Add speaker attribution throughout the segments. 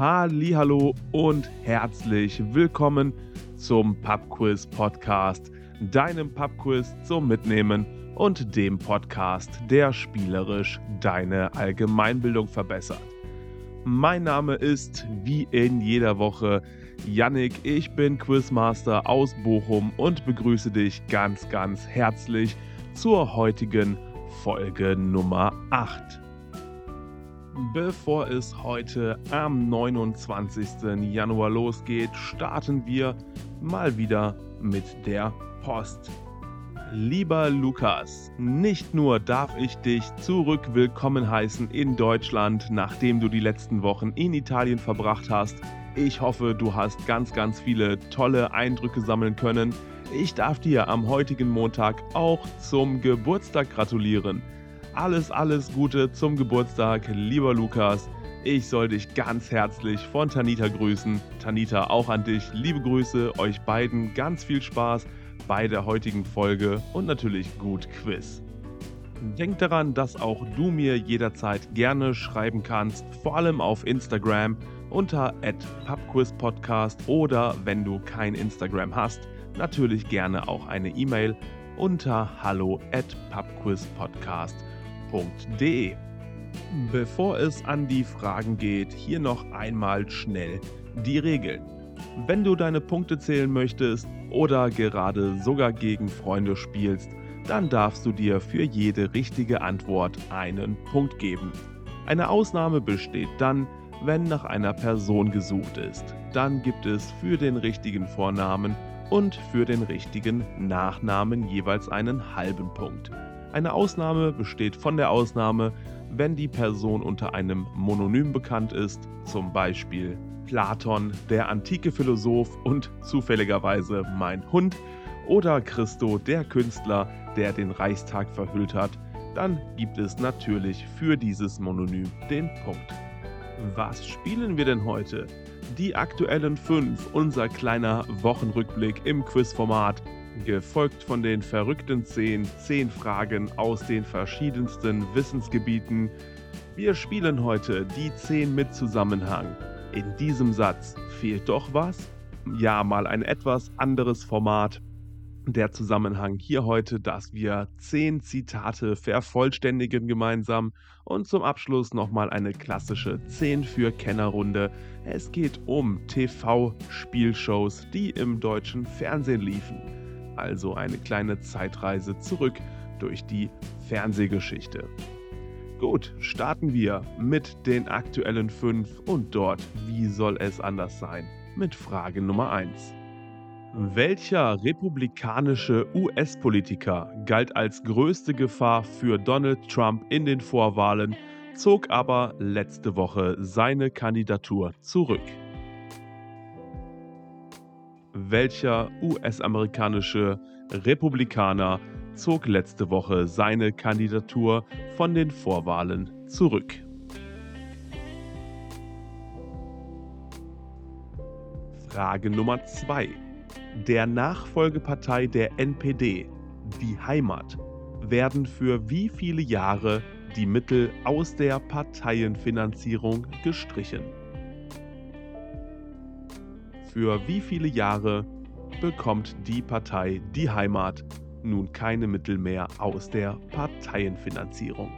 Speaker 1: Hallo und herzlich willkommen zum Pubquiz Podcast, deinem Pubquiz zum Mitnehmen und dem Podcast, der spielerisch deine Allgemeinbildung verbessert. Mein Name ist wie in jeder Woche Yannick, ich bin Quizmaster aus Bochum und begrüße dich ganz, ganz herzlich zur heutigen Folge Nummer 8. Bevor es heute am 29. Januar losgeht, starten wir mal wieder mit der Post. Lieber Lukas, nicht nur darf ich dich zurück willkommen heißen in Deutschland, nachdem du die letzten Wochen in Italien verbracht hast. Ich hoffe, du hast ganz, ganz viele tolle Eindrücke sammeln können. Ich darf dir am heutigen Montag auch zum Geburtstag gratulieren. Alles, alles Gute zum Geburtstag, lieber Lukas. Ich soll dich ganz herzlich von Tanita grüßen. Tanita, auch an dich liebe Grüße, euch beiden ganz viel Spaß bei der heutigen Folge und natürlich gut Quiz. Denk daran, dass auch du mir jederzeit gerne schreiben kannst, vor allem auf Instagram unter @pubquizpodcast oder wenn du kein Instagram hast, natürlich gerne auch eine E-Mail unter hallo@pubquizpodcast.com www.ftf.de. Bevor es an die Fragen geht, hier noch einmal schnell die Regeln. Wenn du deine Punkte zählen möchtest oder gerade sogar gegen Freunde spielst, dann darfst du dir für jede richtige Antwort einen Punkt geben. Eine Ausnahme besteht dann, wenn nach einer Person gesucht ist. Dann gibt es für den richtigen Vornamen und für den richtigen Nachnamen jeweils einen halben Punkt. Eine Ausnahme besteht von der Ausnahme, wenn die Person unter einem Mononym bekannt ist, zum Beispiel Platon, der antike Philosoph und zufälligerweise mein Hund, oder Christo, der Künstler, der den Reichstag verhüllt hat, dann gibt es natürlich für dieses Mononym den Punkt. Was spielen wir denn heute? Die aktuellen 5, unser kleiner Wochenrückblick im Quizformat gefolgt von den verrückten 10, 10 Fragen aus den verschiedensten Wissensgebieten. Wir spielen heute die 10 mit Zusammenhang. In diesem Satz fehlt doch was? Ja, mal ein etwas anderes Format. Der Zusammenhang hier heute, dass wir 10 Zitate vervollständigen gemeinsam und zum Abschluss nochmal eine klassische 10 für Kennerrunde. Es geht um TV-Spielshows, die im deutschen Fernsehen liefen also eine kleine Zeitreise zurück durch die Fernsehgeschichte. Gut, starten wir mit den aktuellen 5 und dort, wie soll es anders sein, mit Frage Nummer 1. Welcher republikanische US-Politiker galt als größte Gefahr für Donald Trump in den Vorwahlen, zog aber letzte Woche seine Kandidatur zurück? Welcher US-amerikanische Republikaner zog letzte Woche seine Kandidatur von den Vorwahlen zurück. Frage Nummer 2. Der Nachfolgepartei der NPD, die Heimat, werden für wie viele Jahre die Mittel aus der Parteienfinanzierung gestrichen? Für wie viele Jahre bekommt die Partei Die Heimat nun keine Mittel mehr aus der Parteienfinanzierung?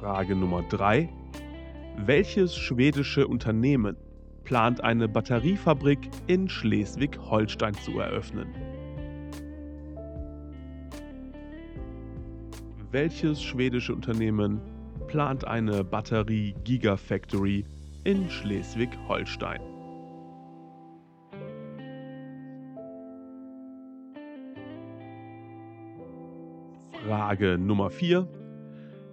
Speaker 1: Frage Nummer 3. Welches schwedische Unternehmen plant eine Batteriefabrik in Schleswig-Holstein zu eröffnen? Welches schwedische Unternehmen plant eine Batterie-Gigafactory in Schleswig-Holstein. Frage Nummer 4.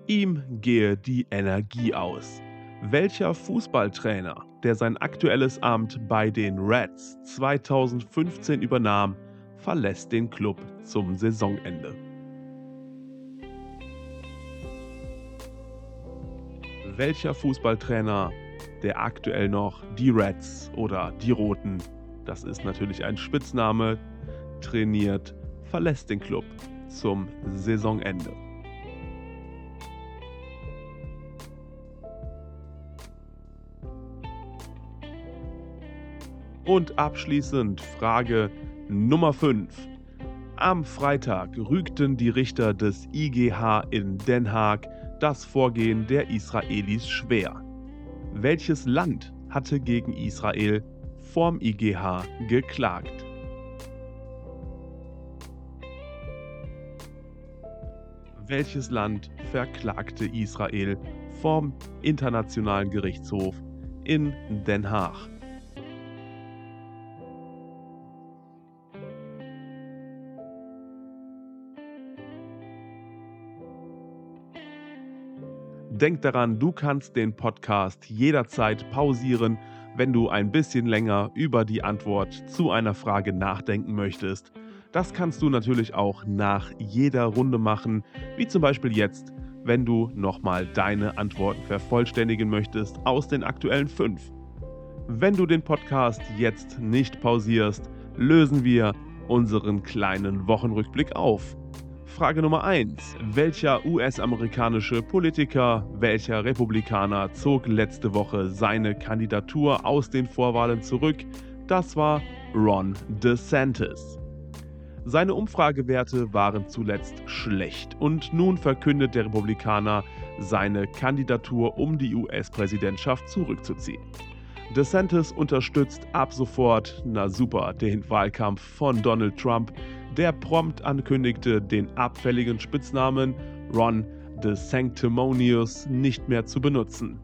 Speaker 1: Ihm gehe die Energie aus. Welcher Fußballtrainer, der sein aktuelles Amt bei den Reds 2015 übernahm, verlässt den Club zum Saisonende? welcher Fußballtrainer der aktuell noch die Reds oder die Roten, das ist natürlich ein Spitzname, trainiert, verlässt den Club zum Saisonende. Und abschließend Frage Nummer 5. Am Freitag rügten die Richter des IGH in Den Haag das Vorgehen der Israelis schwer. Welches Land hatte gegen Israel vorm IGH geklagt? Welches Land verklagte Israel vom Internationalen Gerichtshof in Den Haag? Denk daran, du kannst den Podcast jederzeit pausieren, wenn du ein bisschen länger über die Antwort zu einer Frage nachdenken möchtest. Das kannst du natürlich auch nach jeder Runde machen, wie zum Beispiel jetzt, wenn du nochmal deine Antworten vervollständigen möchtest aus den aktuellen fünf. Wenn du den Podcast jetzt nicht pausierst, lösen wir unseren kleinen Wochenrückblick auf. Frage Nummer 1. Welcher US-amerikanische Politiker, welcher Republikaner zog letzte Woche seine Kandidatur aus den Vorwahlen zurück? Das war Ron DeSantis. Seine Umfragewerte waren zuletzt schlecht und nun verkündet der Republikaner seine Kandidatur, um die US-Präsidentschaft zurückzuziehen. DeSantis unterstützt ab sofort, na super, den Wahlkampf von Donald Trump der prompt ankündigte, den abfälligen Spitznamen Ron the Sanctimonious nicht mehr zu benutzen.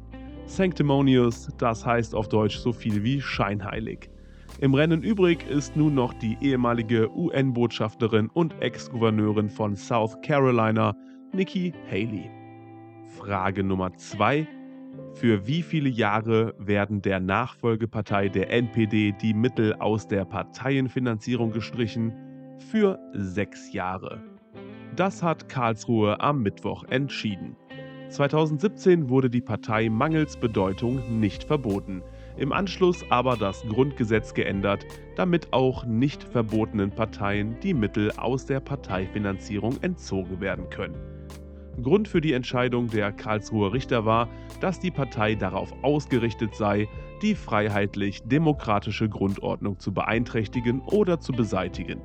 Speaker 1: Sanctimonious, das heißt auf Deutsch so viel wie scheinheilig. Im Rennen übrig ist nun noch die ehemalige UN-Botschafterin und Ex-Gouverneurin von South Carolina, Nikki Haley. Frage Nummer 2. Für wie viele Jahre werden der Nachfolgepartei der NPD die Mittel aus der Parteienfinanzierung gestrichen für sechs Jahre. Das hat Karlsruhe am Mittwoch entschieden. 2017 wurde die Partei mangels Bedeutung nicht verboten, im Anschluss aber das Grundgesetz geändert, damit auch nicht verbotenen Parteien die Mittel aus der Parteifinanzierung entzogen werden können. Grund für die Entscheidung der Karlsruher Richter war, dass die Partei darauf ausgerichtet sei, die freiheitlich-demokratische Grundordnung zu beeinträchtigen oder zu beseitigen.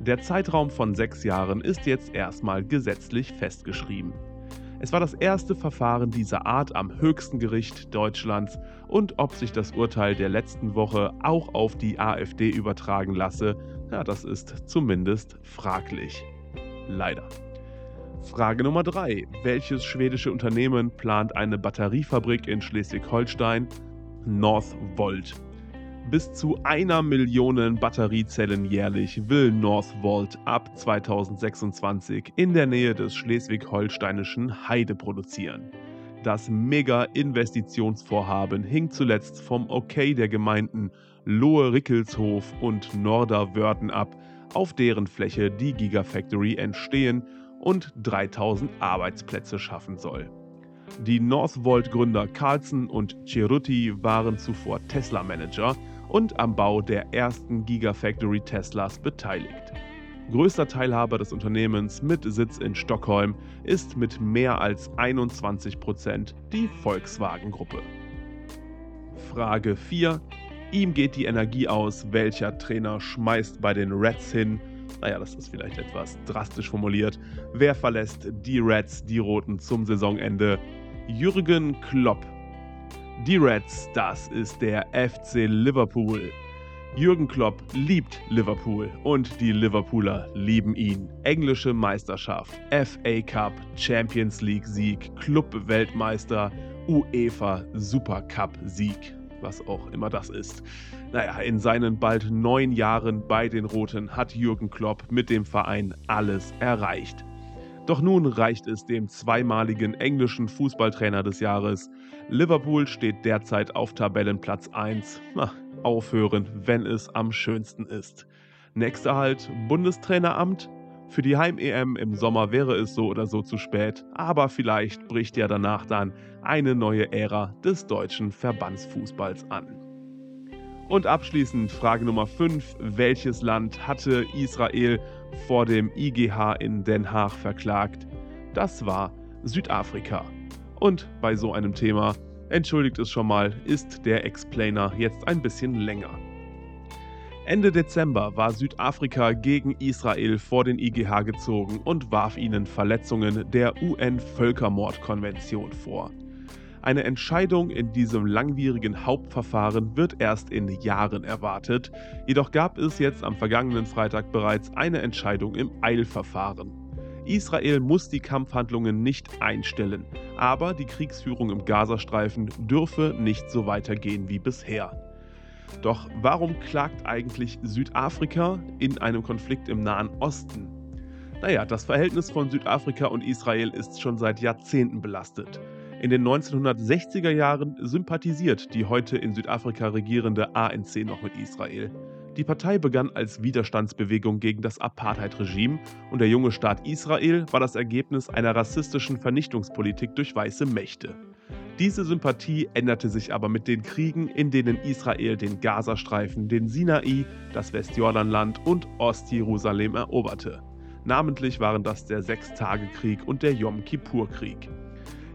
Speaker 1: Der Zeitraum von sechs Jahren ist jetzt erstmal gesetzlich festgeschrieben. Es war das erste Verfahren dieser Art am höchsten Gericht Deutschlands und ob sich das Urteil der letzten Woche auch auf die AfD übertragen lasse, ja, das ist zumindest fraglich. Leider. Frage Nummer 3. Welches schwedische Unternehmen plant eine Batteriefabrik in Schleswig-Holstein? Northvolt. Bis zu einer Million Batteriezellen jährlich will Northvolt ab 2026 in der Nähe des schleswig-holsteinischen Heide produzieren. Das Mega-Investitionsvorhaben hing zuletzt vom Okay der Gemeinden Lohe-Rickelshof und Norderwörden ab, auf deren Fläche die Gigafactory entstehen und 3000 Arbeitsplätze schaffen soll. Die Northvolt-Gründer Carlson und Cerutti waren zuvor Tesla-Manager und am Bau der ersten Gigafactory Teslas beteiligt. Größter Teilhaber des Unternehmens mit Sitz in Stockholm ist mit mehr als 21 Prozent die Volkswagen-Gruppe. Frage 4. Ihm geht die Energie aus, welcher Trainer schmeißt bei den Reds hin? Naja, das ist vielleicht etwas drastisch formuliert. Wer verlässt die Reds, die Roten zum Saisonende? Jürgen Klopp die Reds, das ist der FC Liverpool. Jürgen Klopp liebt Liverpool und die Liverpooler lieben ihn. Englische Meisterschaft, FA Cup, Champions League Sieg, Club-Weltmeister, UEFA Supercup Sieg, was auch immer das ist. Naja, in seinen bald neun Jahren bei den Roten hat Jürgen Klopp mit dem Verein alles erreicht. Doch nun reicht es dem zweimaligen englischen Fußballtrainer des Jahres. Liverpool steht derzeit auf Tabellenplatz 1. Na, aufhören, wenn es am schönsten ist. Nächster Halt Bundestraineramt. Für die Heim-EM im Sommer wäre es so oder so zu spät, aber vielleicht bricht ja danach dann eine neue Ära des deutschen Verbandsfußballs an. Und abschließend Frage Nummer 5. Welches Land hatte Israel vor dem IGH in Den Haag verklagt? Das war Südafrika. Und bei so einem Thema, entschuldigt es schon mal, ist der Explainer jetzt ein bisschen länger. Ende Dezember war Südafrika gegen Israel vor den IGH gezogen und warf ihnen Verletzungen der UN-Völkermordkonvention vor. Eine Entscheidung in diesem langwierigen Hauptverfahren wird erst in Jahren erwartet, jedoch gab es jetzt am vergangenen Freitag bereits eine Entscheidung im Eilverfahren. Israel muss die Kampfhandlungen nicht einstellen, aber die Kriegsführung im Gazastreifen dürfe nicht so weitergehen wie bisher. Doch warum klagt eigentlich Südafrika in einem Konflikt im Nahen Osten? Naja, das Verhältnis von Südafrika und Israel ist schon seit Jahrzehnten belastet. In den 1960er Jahren sympathisiert die heute in Südafrika regierende ANC noch mit Israel. Die Partei begann als Widerstandsbewegung gegen das Apartheid-Regime und der junge Staat Israel war das Ergebnis einer rassistischen Vernichtungspolitik durch weiße Mächte. Diese Sympathie änderte sich aber mit den Kriegen, in denen Israel den Gazastreifen, den Sinai, das Westjordanland und Ostjerusalem eroberte. Namentlich waren das der Sechstagekrieg und der Yom Kippur-Krieg.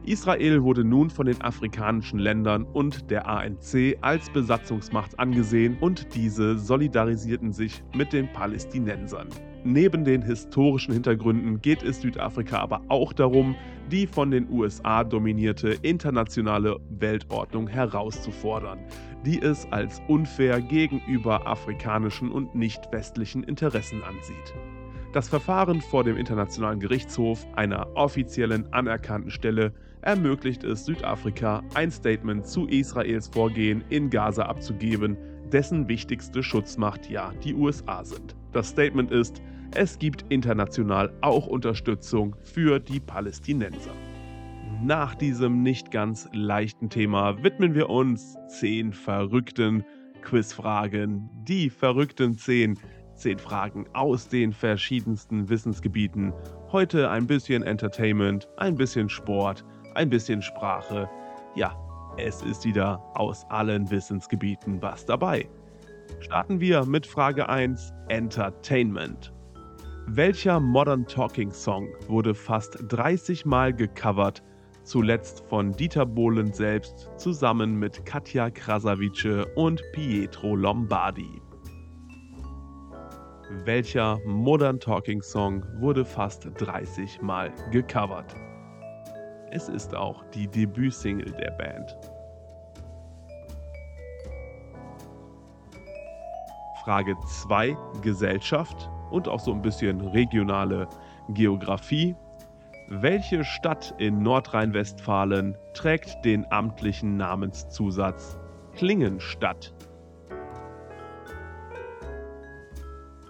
Speaker 1: Israel wurde nun von den afrikanischen Ländern und der ANC als Besatzungsmacht angesehen und diese solidarisierten sich mit den Palästinensern. Neben den historischen Hintergründen geht es Südafrika aber auch darum, die von den USA dominierte internationale Weltordnung herauszufordern, die es als unfair gegenüber afrikanischen und nicht westlichen Interessen ansieht. Das Verfahren vor dem Internationalen Gerichtshof, einer offiziellen anerkannten Stelle, ermöglicht es Südafrika, ein Statement zu Israels Vorgehen in Gaza abzugeben, dessen wichtigste Schutzmacht ja die USA sind. Das Statement ist, es gibt international auch Unterstützung für die Palästinenser. Nach diesem nicht ganz leichten Thema widmen wir uns zehn verrückten Quizfragen. Die verrückten zehn. Zehn Fragen aus den verschiedensten Wissensgebieten. Heute ein bisschen Entertainment, ein bisschen Sport, ein bisschen Sprache. Ja, es ist wieder aus allen Wissensgebieten was dabei. Starten wir mit Frage 1 Entertainment. Welcher Modern Talking Song wurde fast 30 Mal gecovert, zuletzt von Dieter Bohlen selbst zusammen mit Katja Krasavice und Pietro Lombardi? Welcher Modern Talking Song wurde fast 30 Mal gecovert? Es ist auch die Debütsingle der Band. Frage 2 Gesellschaft und auch so ein bisschen regionale Geografie. Welche Stadt in Nordrhein-Westfalen trägt den amtlichen Namenszusatz Klingenstadt?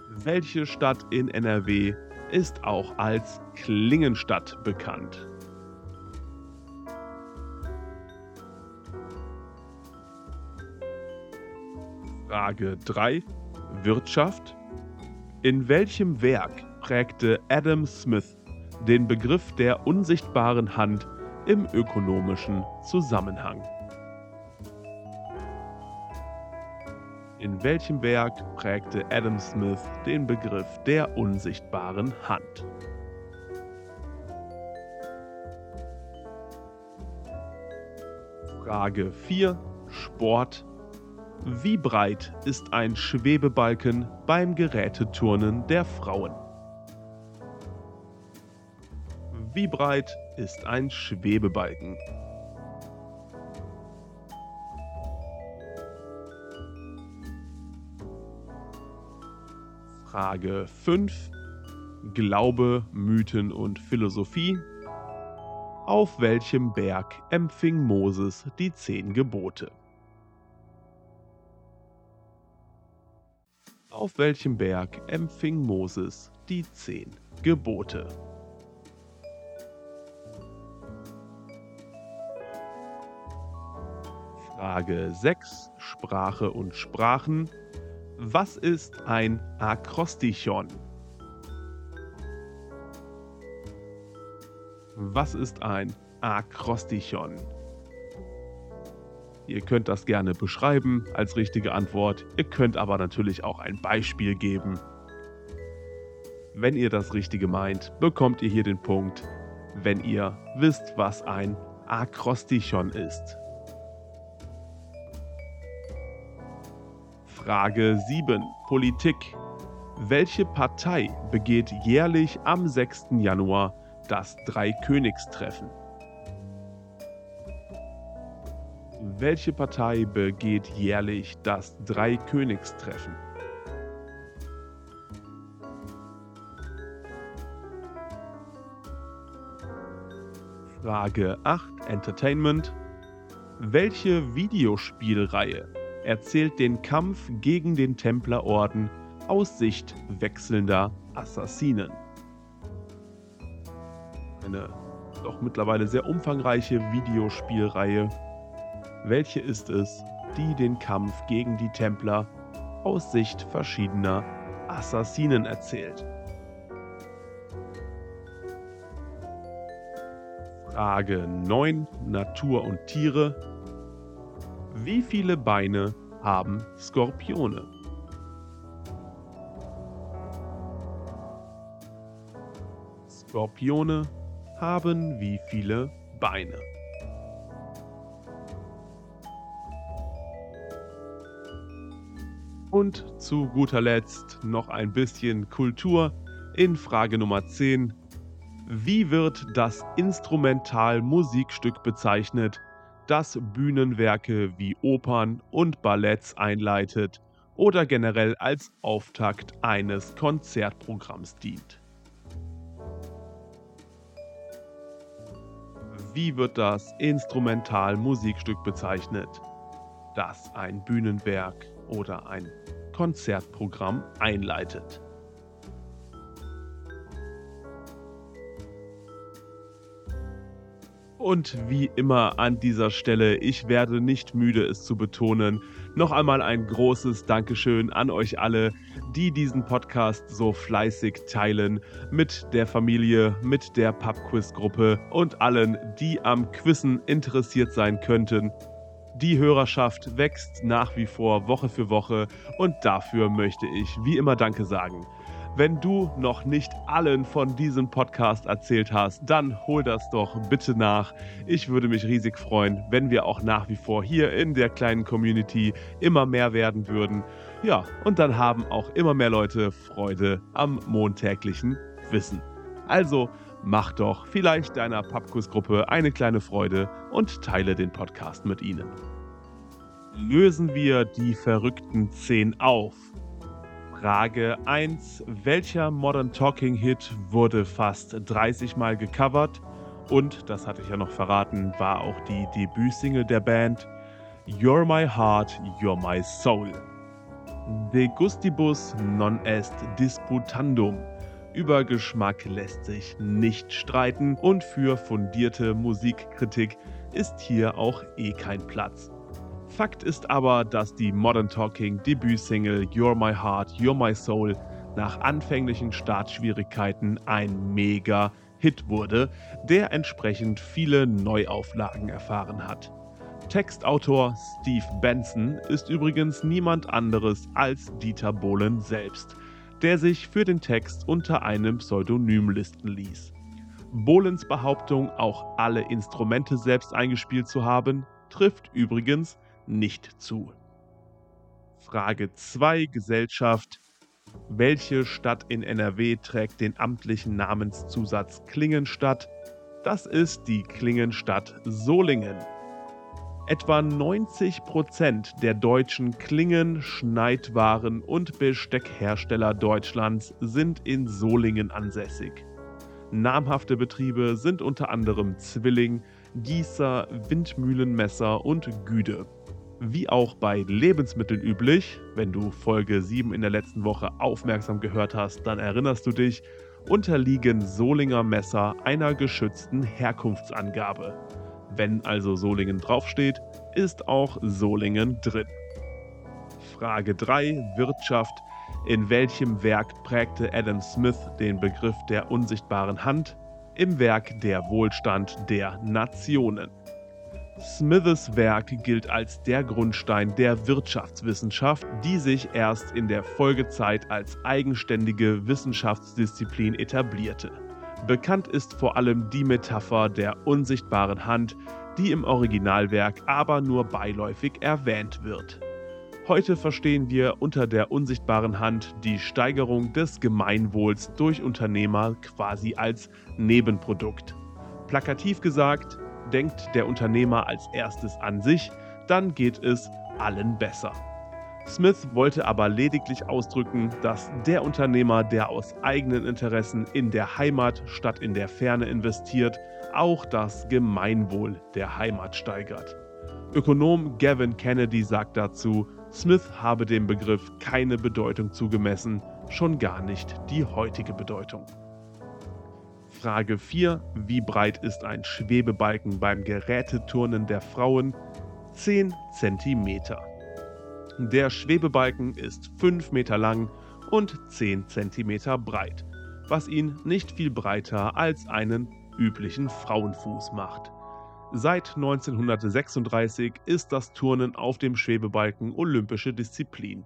Speaker 1: Welche Stadt in NRW ist auch als Klingenstadt bekannt? Frage 3. Wirtschaft. In welchem Werk prägte Adam Smith den Begriff der unsichtbaren Hand im ökonomischen Zusammenhang? In welchem Werk prägte Adam Smith den Begriff der unsichtbaren Hand? Frage 4. Sport wie breit ist ein Schwebebalken beim Geräteturnen der Frauen? Wie breit ist ein Schwebebalken? Frage 5. Glaube, Mythen und Philosophie. Auf welchem Berg empfing Moses die zehn Gebote? Auf welchem Berg empfing Moses die zehn Gebote? Frage 6 Sprache und Sprachen. Was ist ein Akrostichon? Was ist ein Akrostichon? Ihr könnt das gerne beschreiben als richtige Antwort. Ihr könnt aber natürlich auch ein Beispiel geben. Wenn ihr das Richtige meint, bekommt ihr hier den Punkt, wenn ihr wisst, was ein Akrostichon ist. Frage 7. Politik. Welche Partei begeht jährlich am 6. Januar das Dreikönigstreffen? Welche Partei begeht jährlich das Dreikönigstreffen? Frage 8 Entertainment. Welche Videospielreihe erzählt den Kampf gegen den Templerorden aus Sicht wechselnder Assassinen? Eine doch mittlerweile sehr umfangreiche Videospielreihe. Welche ist es, die den Kampf gegen die Templer aus Sicht verschiedener Assassinen erzählt? Frage 9. Natur und Tiere. Wie viele Beine haben Skorpione? Skorpione haben wie viele Beine? Und zu guter Letzt noch ein bisschen Kultur in Frage Nummer 10. Wie wird das Instrumental-Musikstück bezeichnet, das Bühnenwerke wie Opern und Balletts einleitet oder generell als Auftakt eines Konzertprogramms dient? Wie wird das Instrumental-Musikstück bezeichnet, das ein Bühnenwerk oder ein Konzertprogramm einleitet? Und wie immer an dieser Stelle, ich werde nicht müde, es zu betonen, noch einmal ein großes Dankeschön an euch alle, die diesen Podcast so fleißig teilen mit der Familie, mit der Pubquiz-Gruppe und allen, die am Quizzen interessiert sein könnten. Die Hörerschaft wächst nach wie vor Woche für Woche und dafür möchte ich wie immer Danke sagen. Wenn du noch nicht allen von diesem Podcast erzählt hast, dann hol das doch bitte nach. Ich würde mich riesig freuen, wenn wir auch nach wie vor hier in der kleinen Community immer mehr werden würden. Ja, und dann haben auch immer mehr Leute Freude am montäglichen Wissen. Also mach doch vielleicht deiner Pappkussgruppe eine kleine Freude und teile den Podcast mit ihnen. Lösen wir die verrückten 10 auf. Frage 1. Welcher Modern Talking Hit wurde fast 30 Mal gecovert? Und, das hatte ich ja noch verraten, war auch die Debütsingle der Band You're My Heart, You're My Soul. De gustibus non est disputandum. Über Geschmack lässt sich nicht streiten und für fundierte Musikkritik ist hier auch eh kein Platz. Fakt ist aber, dass die Modern Talking Debütsingle You're My Heart, You're My Soul nach anfänglichen Startschwierigkeiten ein mega Hit wurde, der entsprechend viele Neuauflagen erfahren hat. Textautor Steve Benson ist übrigens niemand anderes als Dieter Bohlen selbst, der sich für den Text unter einem Pseudonym listen ließ. Bohlens Behauptung, auch alle Instrumente selbst eingespielt zu haben, trifft übrigens nicht zu. Frage 2 Gesellschaft. Welche Stadt in NRW trägt den amtlichen Namenszusatz Klingenstadt? Das ist die Klingenstadt Solingen. Etwa 90 Prozent der deutschen Klingen-, Schneidwaren- und Besteckhersteller Deutschlands sind in Solingen ansässig. Namhafte Betriebe sind unter anderem Zwilling, Gießer, Windmühlenmesser und Güde. Wie auch bei Lebensmitteln üblich, wenn du Folge 7 in der letzten Woche aufmerksam gehört hast, dann erinnerst du dich, unterliegen Solinger Messer einer geschützten Herkunftsangabe. Wenn also Solingen draufsteht, ist auch Solingen drin. Frage 3 Wirtschaft. In welchem Werk prägte Adam Smith den Begriff der unsichtbaren Hand? Im Werk Der Wohlstand der Nationen. Smiths Werk gilt als der Grundstein der Wirtschaftswissenschaft, die sich erst in der Folgezeit als eigenständige Wissenschaftsdisziplin etablierte. Bekannt ist vor allem die Metapher der unsichtbaren Hand, die im Originalwerk aber nur beiläufig erwähnt wird. Heute verstehen wir unter der unsichtbaren Hand die Steigerung des Gemeinwohls durch Unternehmer quasi als Nebenprodukt. Plakativ gesagt, denkt der Unternehmer als erstes an sich, dann geht es allen besser. Smith wollte aber lediglich ausdrücken, dass der Unternehmer, der aus eigenen Interessen in der Heimat statt in der Ferne investiert, auch das Gemeinwohl der Heimat steigert. Ökonom Gavin Kennedy sagt dazu, Smith habe dem Begriff keine Bedeutung zugemessen, schon gar nicht die heutige Bedeutung. Frage 4. Wie breit ist ein Schwebebalken beim Geräteturnen der Frauen? 10 cm. Der Schwebebalken ist 5 Meter lang und 10 cm breit, was ihn nicht viel breiter als einen üblichen Frauenfuß macht. Seit 1936 ist das Turnen auf dem Schwebebalken olympische Disziplin.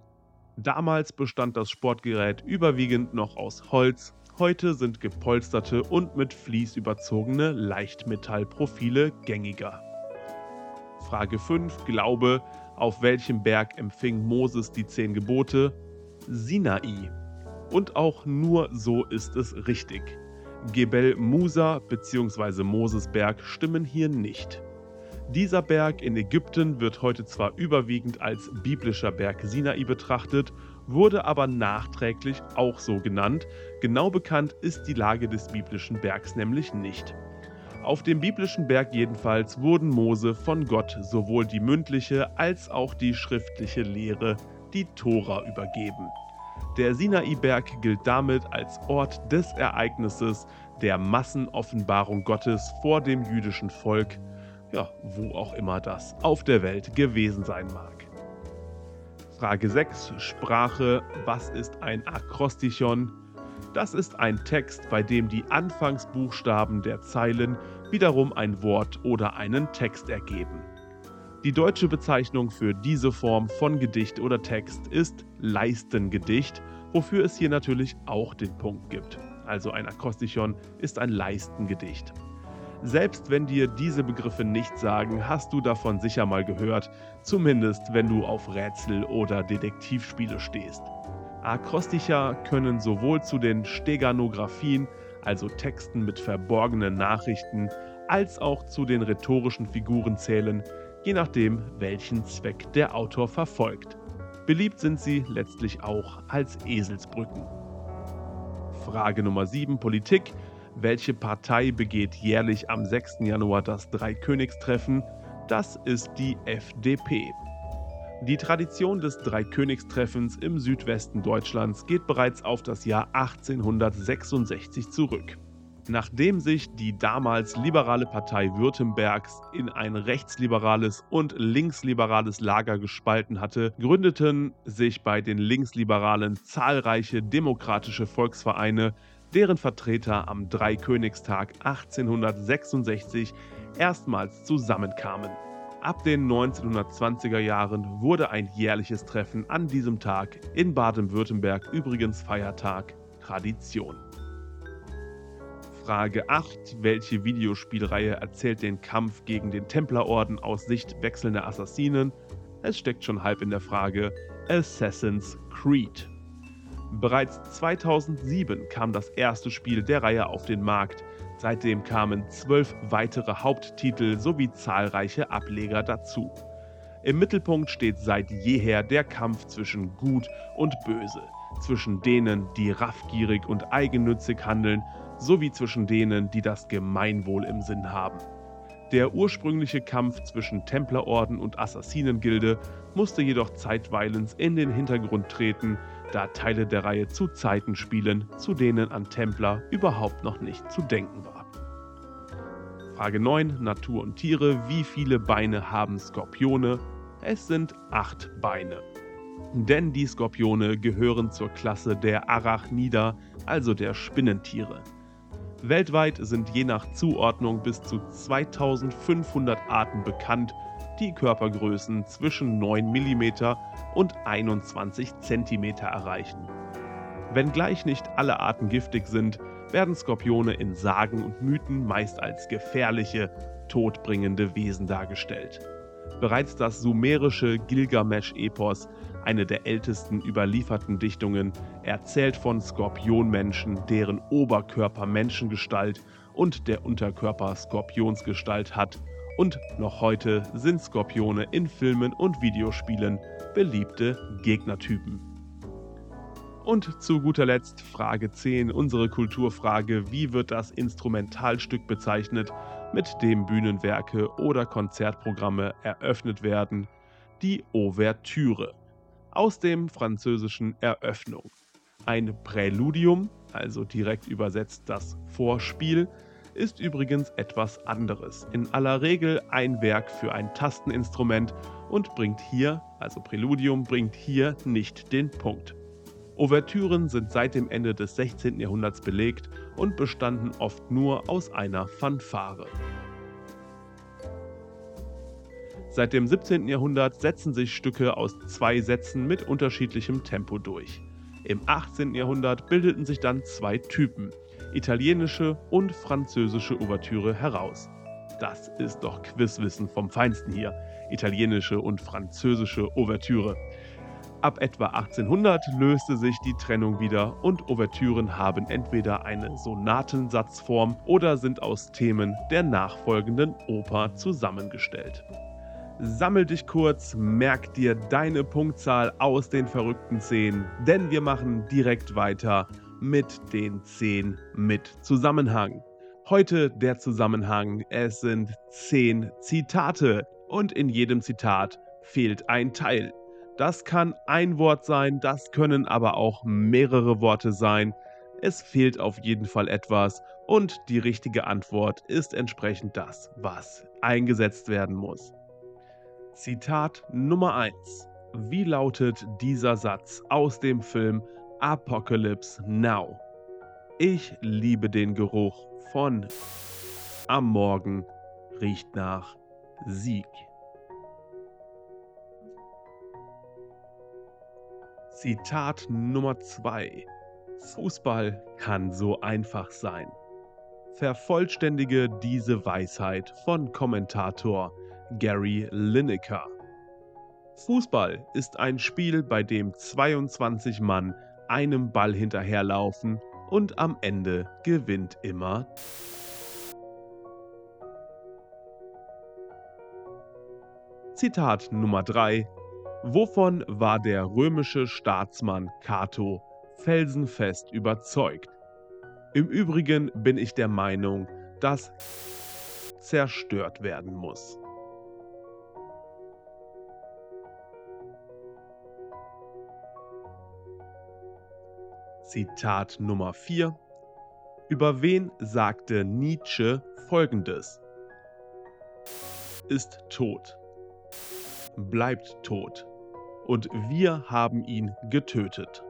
Speaker 1: Damals bestand das Sportgerät überwiegend noch aus Holz, heute sind gepolsterte und mit Vlies überzogene Leichtmetallprofile gängiger. Frage 5. Glaube, auf welchem Berg empfing Moses die zehn Gebote? Sinai. Und auch nur so ist es richtig. Gebel Musa bzw. Mosesberg stimmen hier nicht. Dieser Berg in Ägypten wird heute zwar überwiegend als biblischer Berg Sinai betrachtet, wurde aber nachträglich auch so genannt. Genau bekannt ist die Lage des biblischen Bergs nämlich nicht. Auf dem biblischen Berg jedenfalls wurden Mose von Gott sowohl die mündliche als auch die schriftliche Lehre, die Tora, übergeben. Der Sinai-Berg gilt damit als Ort des Ereignisses der Massenoffenbarung Gottes vor dem jüdischen Volk, ja, wo auch immer das auf der Welt gewesen sein mag. Frage 6. Sprache. Was ist ein Akrostichon? Das ist ein Text, bei dem die Anfangsbuchstaben der Zeilen wiederum ein Wort oder einen Text ergeben. Die deutsche Bezeichnung für diese Form von Gedicht oder Text ist Leistengedicht, wofür es hier natürlich auch den Punkt gibt. Also ein Akrostichon ist ein Leistengedicht. Selbst wenn dir diese Begriffe nicht sagen, hast du davon sicher mal gehört, zumindest wenn du auf Rätsel oder Detektivspiele stehst. Akrosticha können sowohl zu den Steganographien, also Texten mit verborgenen Nachrichten, als auch zu den rhetorischen Figuren zählen, je nachdem, welchen Zweck der Autor verfolgt. Beliebt sind sie letztlich auch als Eselsbrücken. Frage Nummer 7 Politik. Welche Partei begeht jährlich am 6. Januar das Dreikönigstreffen? Das ist die FDP. Die Tradition des Dreikönigstreffens im Südwesten Deutschlands geht bereits auf das Jahr 1866 zurück. Nachdem sich die damals liberale Partei Württembergs in ein rechtsliberales und linksliberales Lager gespalten hatte, gründeten sich bei den Linksliberalen zahlreiche demokratische Volksvereine, deren Vertreter am Dreikönigstag 1866 erstmals zusammenkamen. Ab den 1920er Jahren wurde ein jährliches Treffen an diesem Tag in Baden-Württemberg übrigens Feiertag Tradition. Frage 8. Welche Videospielreihe erzählt den Kampf gegen den Templerorden aus Sicht wechselnder Assassinen? Es steckt schon halb in der Frage Assassin's Creed. Bereits 2007 kam das erste Spiel der Reihe auf den Markt, Seitdem kamen zwölf weitere Haupttitel sowie zahlreiche Ableger dazu. Im Mittelpunkt steht seit jeher der Kampf zwischen Gut und Böse, zwischen denen, die raffgierig und eigennützig handeln, sowie zwischen denen, die das Gemeinwohl im Sinn haben. Der ursprüngliche Kampf zwischen Templerorden und Assassinengilde musste jedoch zeitweilens in den Hintergrund treten, da Teile der Reihe zu Zeiten spielen, zu denen an Templer überhaupt noch nicht zu denken war. Frage 9. Natur und Tiere. Wie viele Beine haben Skorpione? Es sind acht Beine. Denn die Skorpione gehören zur Klasse der Arachnida, also der Spinnentiere. Weltweit sind je nach Zuordnung bis zu 2500 Arten bekannt, die Körpergrößen zwischen 9 mm und 21 cm erreichen. Wenngleich nicht alle Arten giftig sind, werden Skorpione in Sagen und Mythen meist als gefährliche, todbringende Wesen dargestellt. Bereits das sumerische Gilgamesch-Epos, eine der ältesten überlieferten Dichtungen, erzählt von Skorpionmenschen, deren Oberkörper Menschengestalt und der Unterkörper Skorpionsgestalt hat. Und noch heute sind Skorpione in Filmen und Videospielen beliebte Gegnertypen. Und zu guter Letzt Frage 10, unsere Kulturfrage, wie wird das Instrumentalstück bezeichnet, mit dem Bühnenwerke oder Konzertprogramme eröffnet werden? Die Ouvertüre. Aus dem französischen Eröffnung. Ein Präludium, also direkt übersetzt das Vorspiel, ist übrigens etwas anderes. In aller Regel ein Werk für ein Tasteninstrument und bringt hier, also Präludium, bringt hier nicht den Punkt. Ouvertüren sind seit dem Ende des 16. Jahrhunderts belegt und bestanden oft nur aus einer Fanfare. Seit dem 17. Jahrhundert setzen sich Stücke aus zwei Sätzen mit unterschiedlichem Tempo durch. Im 18. Jahrhundert bildeten sich dann zwei Typen, italienische und französische Ouvertüre, heraus. Das ist doch Quizwissen vom Feinsten hier. Italienische und französische Ouvertüre. Ab etwa 1800 löste sich die Trennung wieder und Ouvertüren haben entweder eine Sonatensatzform oder sind aus Themen der nachfolgenden Oper zusammengestellt. Sammel dich kurz, merk dir deine Punktzahl aus den verrückten 10, denn wir machen direkt weiter mit den 10 mit Zusammenhang. Heute der Zusammenhang, es sind 10 Zitate und in jedem Zitat fehlt ein Teil. Das kann ein Wort sein, das können aber auch mehrere Worte sein. Es fehlt auf jeden Fall etwas und die richtige Antwort ist entsprechend das, was eingesetzt werden muss. Zitat Nummer 1. Wie lautet dieser Satz aus dem Film Apocalypse Now? Ich liebe den Geruch von am Morgen riecht nach Sieg. Zitat Nummer 2. Fußball kann so einfach sein. Vervollständige diese Weisheit von Kommentator Gary Lineker. Fußball ist ein Spiel, bei dem 22 Mann einem Ball hinterherlaufen und am Ende gewinnt immer. Zitat Nummer 3 Wovon war der römische Staatsmann Cato felsenfest überzeugt? Im Übrigen bin ich der Meinung, dass zerstört werden muss. Zitat Nummer 4 Über wen sagte Nietzsche folgendes? Ist tot bleibt tot. Und wir haben ihn getötet.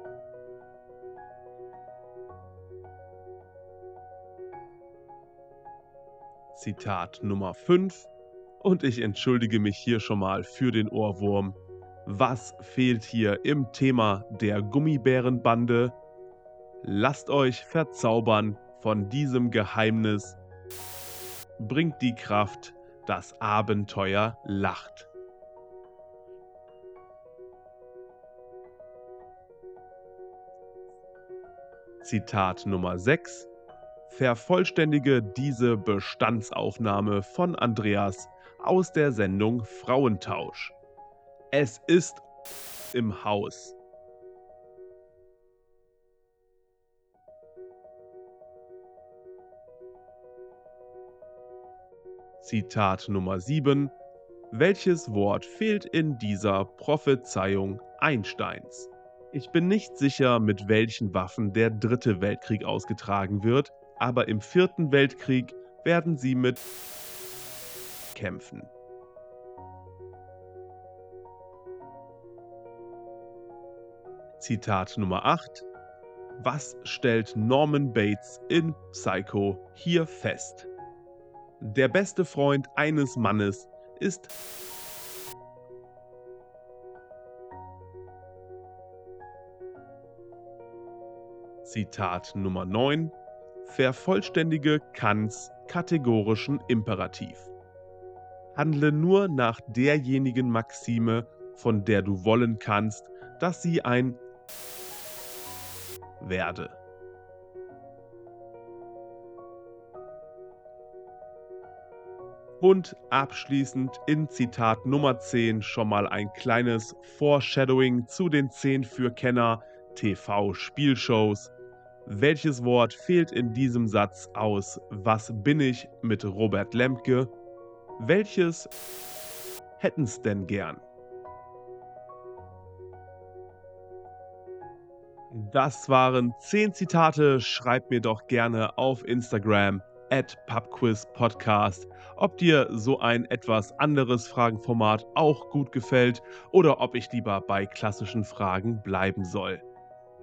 Speaker 1: Zitat Nummer 5. Und ich entschuldige mich hier schon mal für den Ohrwurm. Was fehlt hier im Thema der Gummibärenbande? Lasst euch verzaubern von diesem Geheimnis. Bringt die Kraft, das Abenteuer lacht. Zitat Nummer 6. Vervollständige diese Bestandsaufnahme von Andreas aus der Sendung Frauentausch. Es ist im Haus. Zitat Nummer 7. Welches Wort fehlt in dieser Prophezeiung Einsteins? Ich bin nicht sicher, mit welchen Waffen der dritte Weltkrieg ausgetragen wird, aber im vierten Weltkrieg werden sie mit kämpfen. Zitat Nummer 8. Was stellt Norman Bates in Psycho hier fest? Der beste Freund eines Mannes ist Zitat Nummer 9 Vervollständige Kants kategorischen Imperativ. Handle nur nach derjenigen Maxime, von der du wollen kannst, dass sie ein werde. Und abschließend in Zitat Nummer 10 schon mal ein kleines Foreshadowing zu den 10 für Kenner TV-Spielshows. Welches Wort fehlt in diesem Satz aus Was bin ich mit Robert Lemke? Welches hätten's denn gern? Das waren 10 Zitate. Schreib mir doch gerne auf Instagram at pubquizpodcast, ob dir so ein etwas anderes Fragenformat auch gut gefällt oder ob ich lieber bei klassischen Fragen bleiben soll.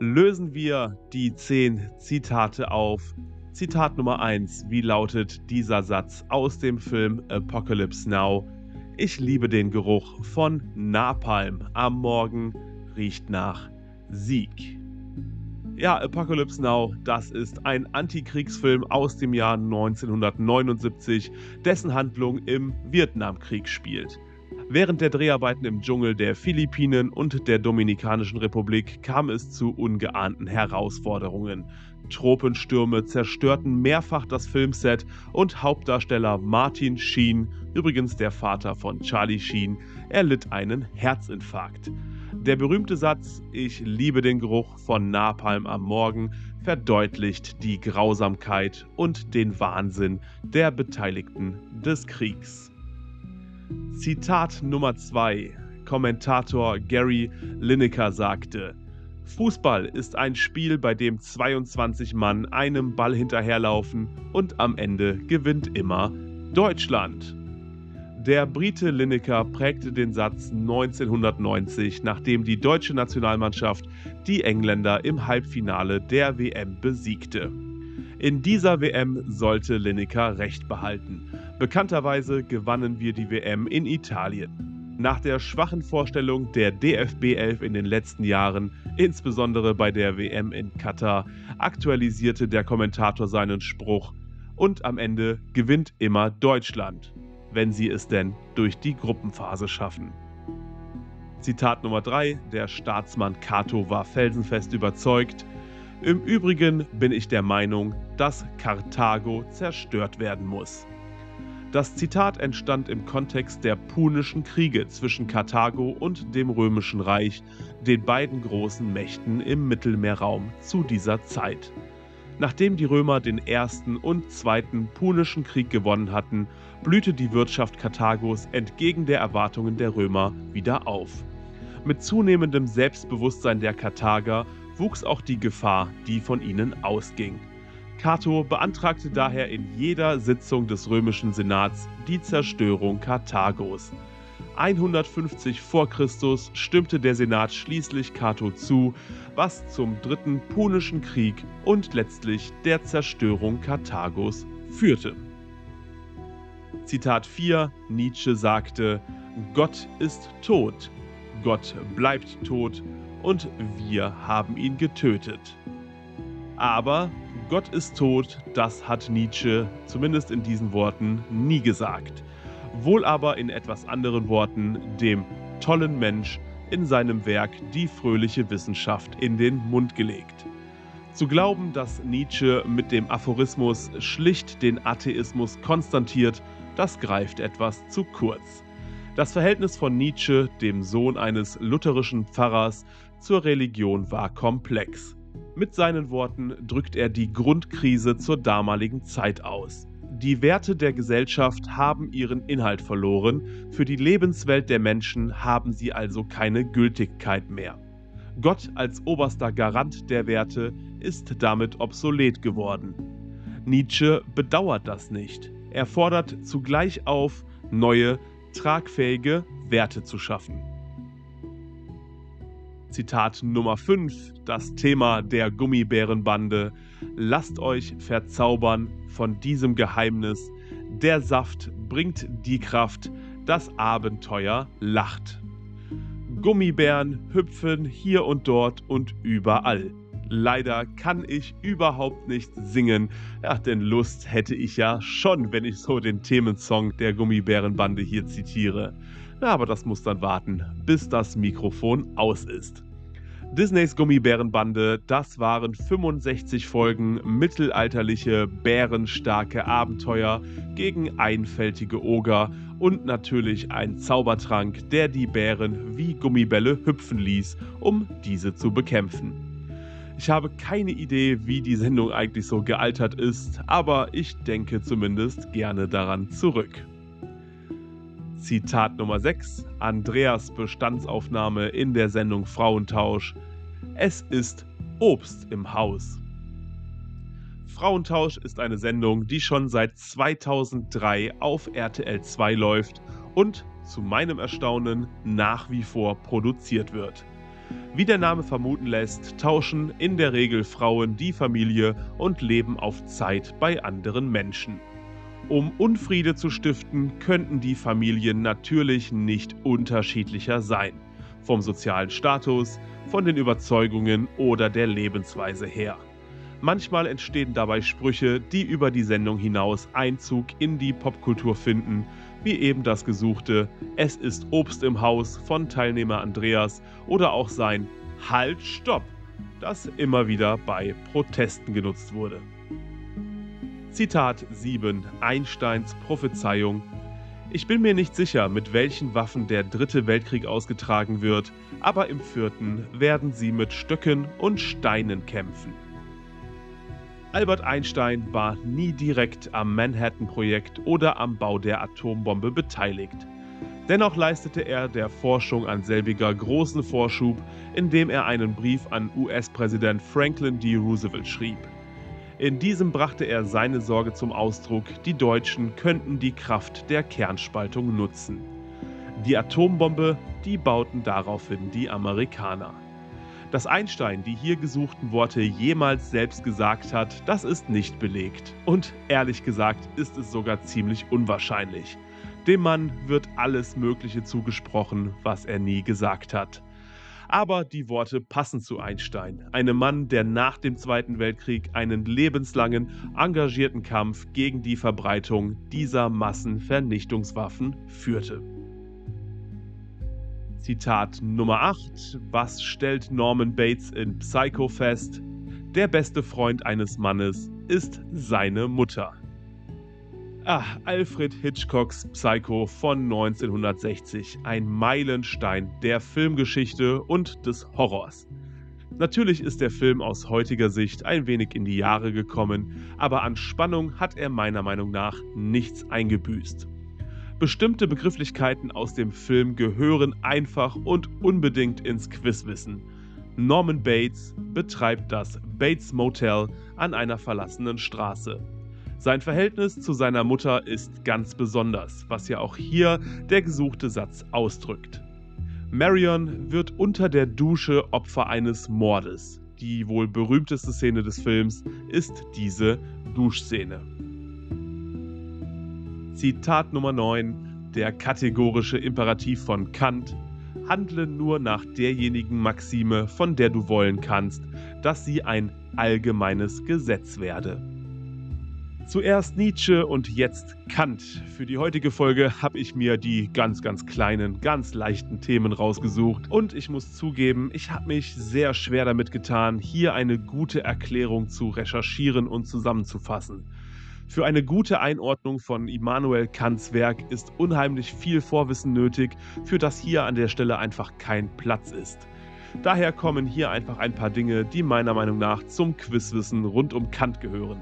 Speaker 1: Lösen wir die 10 Zitate auf. Zitat Nummer 1. Wie lautet dieser Satz aus dem Film Apocalypse Now? Ich liebe den Geruch von Napalm am Morgen, riecht nach Sieg. Ja, Apocalypse Now, das ist ein Antikriegsfilm aus dem Jahr 1979, dessen Handlung im Vietnamkrieg spielt. Während der Dreharbeiten im Dschungel der Philippinen und der Dominikanischen Republik kam es zu ungeahnten Herausforderungen. Tropenstürme zerstörten mehrfach das Filmset und Hauptdarsteller Martin Sheen, übrigens der Vater von Charlie Sheen, erlitt einen Herzinfarkt. Der berühmte Satz Ich liebe den Geruch von Napalm am Morgen verdeutlicht die Grausamkeit und den Wahnsinn der Beteiligten des Kriegs. Zitat Nummer 2. Kommentator Gary Lineker sagte, Fußball ist ein Spiel, bei dem 22 Mann einem Ball hinterherlaufen und am Ende gewinnt immer Deutschland. Der Brite Lineker prägte den Satz 1990, nachdem die deutsche Nationalmannschaft die Engländer im Halbfinale der WM besiegte. In dieser WM sollte Lineker recht behalten. Bekannterweise gewannen wir die WM in Italien. Nach der schwachen Vorstellung der DFB 11 in den letzten Jahren, insbesondere bei der WM in Katar, aktualisierte der Kommentator seinen Spruch und am Ende gewinnt immer Deutschland wenn sie es denn durch die Gruppenphase schaffen. Zitat Nummer 3. Der Staatsmann Cato war felsenfest überzeugt. Im Übrigen bin ich der Meinung, dass Karthago zerstört werden muss. Das Zitat entstand im Kontext der Punischen Kriege zwischen Karthago und dem Römischen Reich, den beiden großen Mächten im Mittelmeerraum zu dieser Zeit. Nachdem die Römer den ersten und zweiten Punischen Krieg gewonnen hatten, blühte die Wirtschaft Karthagos entgegen der Erwartungen der Römer wieder auf. Mit zunehmendem Selbstbewusstsein der Karthager wuchs auch die Gefahr, die von ihnen ausging. Cato beantragte daher in jeder Sitzung des römischen Senats die Zerstörung Karthagos. 150 vor Christus stimmte der Senat schließlich Cato zu, was zum dritten Punischen Krieg und letztlich der Zerstörung Karthagos führte. Zitat 4 Nietzsche sagte, Gott ist tot, Gott bleibt tot und wir haben ihn getötet. Aber Gott ist tot, das hat Nietzsche zumindest in diesen Worten nie gesagt wohl aber in etwas anderen Worten dem tollen Mensch in seinem Werk Die fröhliche Wissenschaft in den Mund gelegt. Zu glauben, dass Nietzsche mit dem Aphorismus schlicht den Atheismus konstantiert, das greift etwas zu kurz. Das Verhältnis von Nietzsche, dem Sohn eines lutherischen Pfarrers, zur Religion war komplex. Mit seinen Worten drückt er die Grundkrise zur damaligen Zeit aus. Die Werte der Gesellschaft haben ihren Inhalt verloren, für die Lebenswelt der Menschen haben sie also keine Gültigkeit mehr. Gott als oberster Garant der Werte ist damit obsolet geworden. Nietzsche bedauert das nicht. Er fordert zugleich auf, neue, tragfähige Werte zu schaffen. Zitat Nummer 5, das Thema der Gummibärenbande. Lasst euch verzaubern von diesem Geheimnis. Der Saft bringt die Kraft, das Abenteuer lacht. Gummibären hüpfen hier und dort und überall. Leider kann ich überhaupt nicht singen. Ja, denn Lust hätte ich ja schon, wenn ich so den Themensong der Gummibärenbande hier zitiere. Na, aber das muss dann warten, bis das Mikrofon aus ist. Disneys Gummibärenbande, das waren 65 Folgen mittelalterliche, bärenstarke Abenteuer gegen einfältige Oger und natürlich ein Zaubertrank, der die Bären wie Gummibälle hüpfen ließ, um diese zu bekämpfen. Ich habe keine Idee, wie die Sendung eigentlich so gealtert ist, aber ich denke zumindest gerne daran zurück. Zitat Nummer 6, Andreas Bestandsaufnahme in der Sendung Frauentausch. Es ist Obst im Haus. Frauentausch ist eine Sendung, die schon seit 2003 auf RTL 2 läuft und zu meinem Erstaunen nach wie vor produziert wird. Wie der Name vermuten lässt, tauschen in der Regel Frauen die Familie und leben auf Zeit bei anderen Menschen. Um Unfriede zu stiften, könnten die Familien natürlich nicht unterschiedlicher sein. Vom sozialen Status, von den Überzeugungen oder der Lebensweise her. Manchmal entstehen dabei Sprüche, die über die Sendung hinaus Einzug in die Popkultur finden, wie eben das gesuchte Es ist Obst im Haus von Teilnehmer Andreas oder auch sein Halt, Stopp, das immer wieder bei Protesten genutzt wurde. Zitat 7 Einsteins Prophezeiung Ich bin mir nicht sicher, mit welchen Waffen der dritte Weltkrieg ausgetragen wird, aber im vierten werden sie mit Stöcken und Steinen kämpfen. Albert Einstein war nie direkt am Manhattan-Projekt oder am Bau der Atombombe beteiligt. Dennoch leistete er der Forschung an selbiger großen Vorschub, indem er einen Brief an US-Präsident Franklin D. Roosevelt schrieb. In diesem brachte er seine Sorge zum Ausdruck, die Deutschen könnten die Kraft der Kernspaltung nutzen. Die Atombombe, die bauten daraufhin die Amerikaner. Dass Einstein die hier gesuchten Worte jemals selbst gesagt hat, das ist nicht belegt. Und ehrlich gesagt ist es sogar ziemlich unwahrscheinlich. Dem Mann wird alles Mögliche zugesprochen, was er nie gesagt hat. Aber die Worte passen zu Einstein, einem Mann, der nach dem Zweiten Weltkrieg einen lebenslangen, engagierten Kampf gegen die Verbreitung dieser Massenvernichtungswaffen führte. Zitat Nummer 8. Was stellt Norman Bates in Psycho fest? Der beste Freund eines Mannes ist seine Mutter. Ah, Alfred Hitchcocks Psycho von 1960, ein Meilenstein der Filmgeschichte und des Horrors. Natürlich ist der Film aus heutiger Sicht ein wenig in die Jahre gekommen, aber an Spannung hat er meiner Meinung nach nichts eingebüßt. Bestimmte Begrifflichkeiten aus dem Film gehören einfach und unbedingt ins Quizwissen. Norman Bates betreibt das Bates Motel an einer verlassenen Straße. Sein Verhältnis zu seiner Mutter ist ganz besonders, was ja auch hier der gesuchte Satz ausdrückt. Marion wird unter der Dusche Opfer eines Mordes. Die wohl berühmteste Szene des Films ist diese Duschszene. Zitat Nummer 9, der kategorische Imperativ von Kant, handle nur nach derjenigen Maxime, von der du wollen kannst, dass sie ein allgemeines Gesetz werde. Zuerst Nietzsche und jetzt Kant. Für die heutige Folge habe ich mir die ganz, ganz kleinen, ganz leichten Themen rausgesucht. Und ich muss zugeben, ich habe mich sehr schwer damit getan, hier eine gute Erklärung zu recherchieren und zusammenzufassen. Für eine gute Einordnung von Immanuel Kants Werk ist unheimlich viel Vorwissen nötig, für das hier an der Stelle einfach kein Platz ist. Daher kommen hier einfach ein paar Dinge, die meiner Meinung nach zum Quizwissen rund um Kant gehören.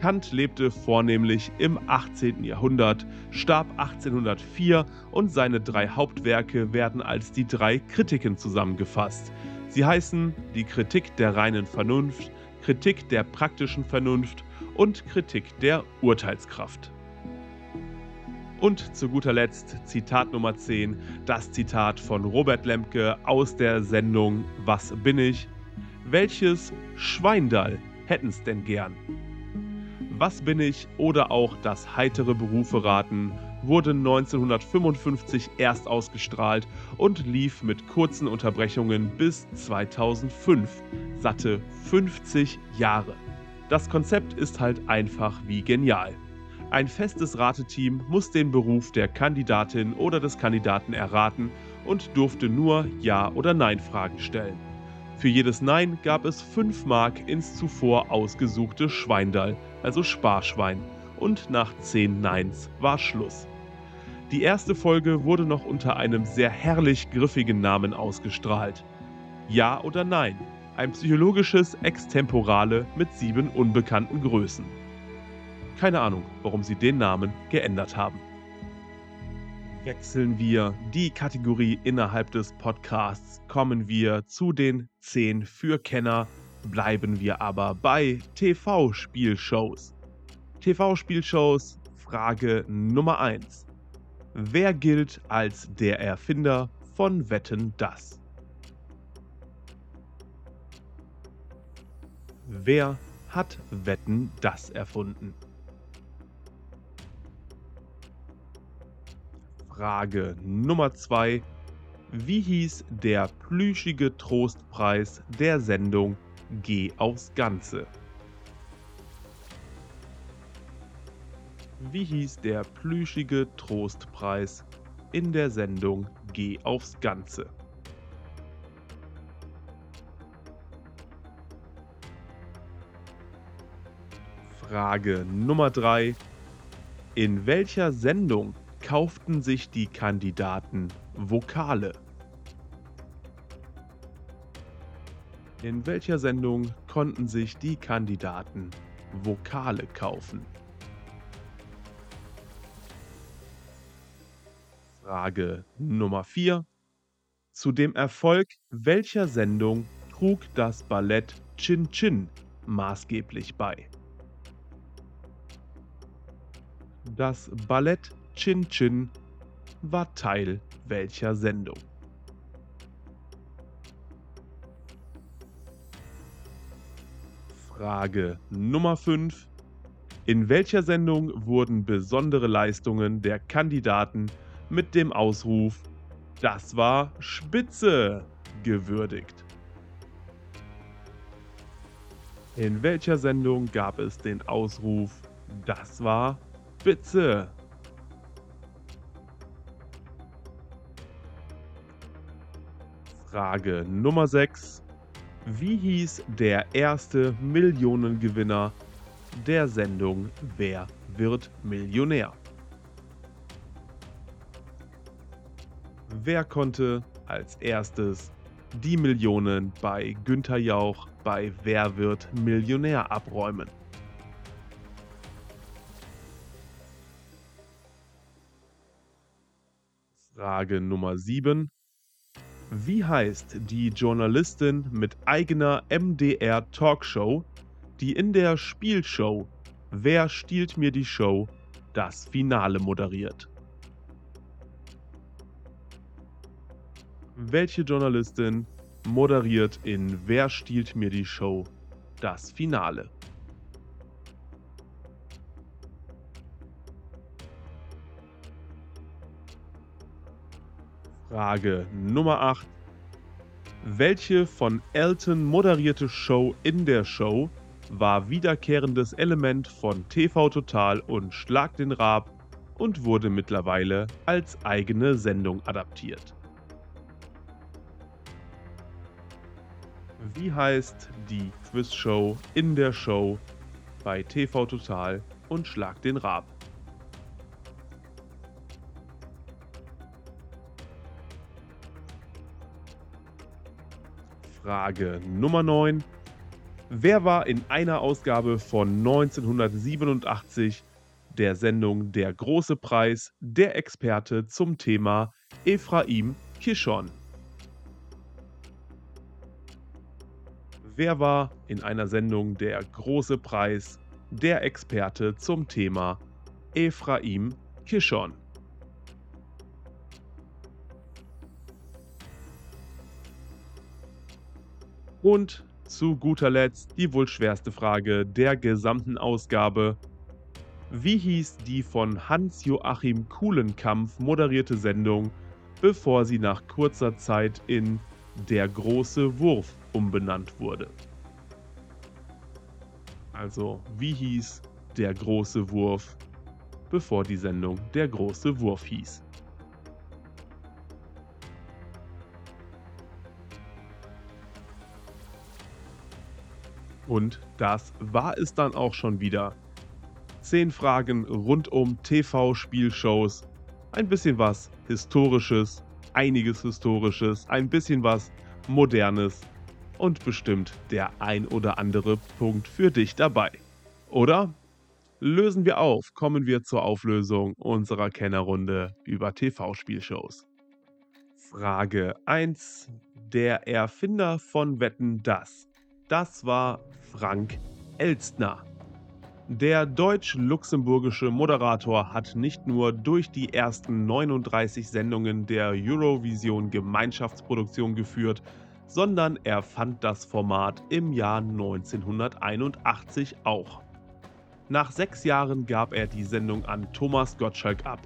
Speaker 1: Kant lebte vornehmlich im 18. Jahrhundert, starb 1804 und seine drei Hauptwerke werden als die drei Kritiken zusammengefasst. Sie heißen die Kritik der reinen Vernunft, Kritik der praktischen Vernunft und Kritik der Urteilskraft. Und zu guter Letzt Zitat Nummer 10, das Zitat von Robert Lemke aus der Sendung Was bin ich? Welches Schweindall hätten's denn gern? Was bin ich oder auch das heitere Berufe raten wurde 1955 erst ausgestrahlt und lief mit kurzen Unterbrechungen bis 2005. Satte 50 Jahre. Das Konzept ist halt einfach wie genial. Ein festes Rateteam muss den Beruf der Kandidatin oder des Kandidaten erraten und durfte nur Ja- oder Nein-Fragen stellen. Für jedes Nein gab es 5 Mark ins zuvor ausgesuchte Schweindall, also Sparschwein, und nach 10 Neins war Schluss. Die erste Folge wurde noch unter einem sehr herrlich griffigen Namen ausgestrahlt. Ja oder Nein? Ein psychologisches Extemporale mit sieben unbekannten Größen. Keine Ahnung, warum sie den Namen geändert haben. Wechseln wir die Kategorie innerhalb des Podcasts, kommen wir zu den 10 für Kenner, bleiben wir aber bei TV-Spielshows. TV-Spielshows, Frage Nummer 1. Wer gilt als der Erfinder von Wetten das? Wer hat Wetten das erfunden? Frage Nummer 2. Wie hieß der plüschige Trostpreis der Sendung Geh aufs Ganze? Wie hieß der plüschige Trostpreis in der Sendung Geh aufs Ganze? Frage Nummer 3. In welcher Sendung kauften sich die Kandidaten Vokale? In welcher Sendung konnten sich die Kandidaten Vokale kaufen? Frage Nummer 4. Zu dem Erfolg welcher Sendung trug das Ballett Chin Chin maßgeblich bei? Das Ballett Chin Chin war Teil welcher Sendung? Frage Nummer 5. In welcher Sendung wurden besondere Leistungen der Kandidaten mit dem Ausruf Das war Spitze gewürdigt. In welcher Sendung gab es den Ausruf Das war Spitze? Frage Nummer 6. Wie hieß der erste Millionengewinner der Sendung Wer wird Millionär? Wer konnte als erstes die Millionen bei Günther Jauch bei Wer wird Millionär abräumen? Frage Nummer 7. Wie heißt die Journalistin mit eigener MDR Talkshow, die in der Spielshow Wer stiehlt mir die Show das Finale moderiert? Welche Journalistin moderiert in Wer stiehlt mir die Show das Finale? Frage Nummer 8. Welche von Elton moderierte Show in der Show war wiederkehrendes Element von TV Total und Schlag den Raab und wurde mittlerweile als eigene Sendung adaptiert? Wie heißt die Quizshow in der Show bei TV Total und Schlag den Raab? Frage Nummer 9. Wer war in einer Ausgabe von 1987 der Sendung Der große Preis der Experte zum Thema Ephraim Kishon? Wer war in einer Sendung Der große Preis der Experte zum Thema Ephraim Kishon? Und zu guter Letzt die wohl schwerste Frage der gesamten Ausgabe. Wie hieß die von Hans-Joachim Kuhlenkampf moderierte Sendung, bevor sie nach kurzer Zeit in Der große Wurf umbenannt wurde? Also, wie hieß Der große Wurf, bevor die Sendung Der große Wurf hieß? Und das war es dann auch schon wieder. Zehn Fragen rund um TV-Spielshows, ein bisschen was Historisches, einiges Historisches, ein bisschen was Modernes und bestimmt der ein oder andere Punkt für dich dabei. Oder? Lösen wir auf, kommen wir zur Auflösung unserer Kennerrunde über TV-Spielshows. Frage 1. Der Erfinder von Wetten das. Das war Frank Elstner. Der deutsch-luxemburgische Moderator hat nicht nur durch die ersten 39 Sendungen der Eurovision Gemeinschaftsproduktion geführt, sondern er fand das Format im Jahr 1981 auch. Nach sechs Jahren gab er die Sendung an Thomas Gottschalk ab,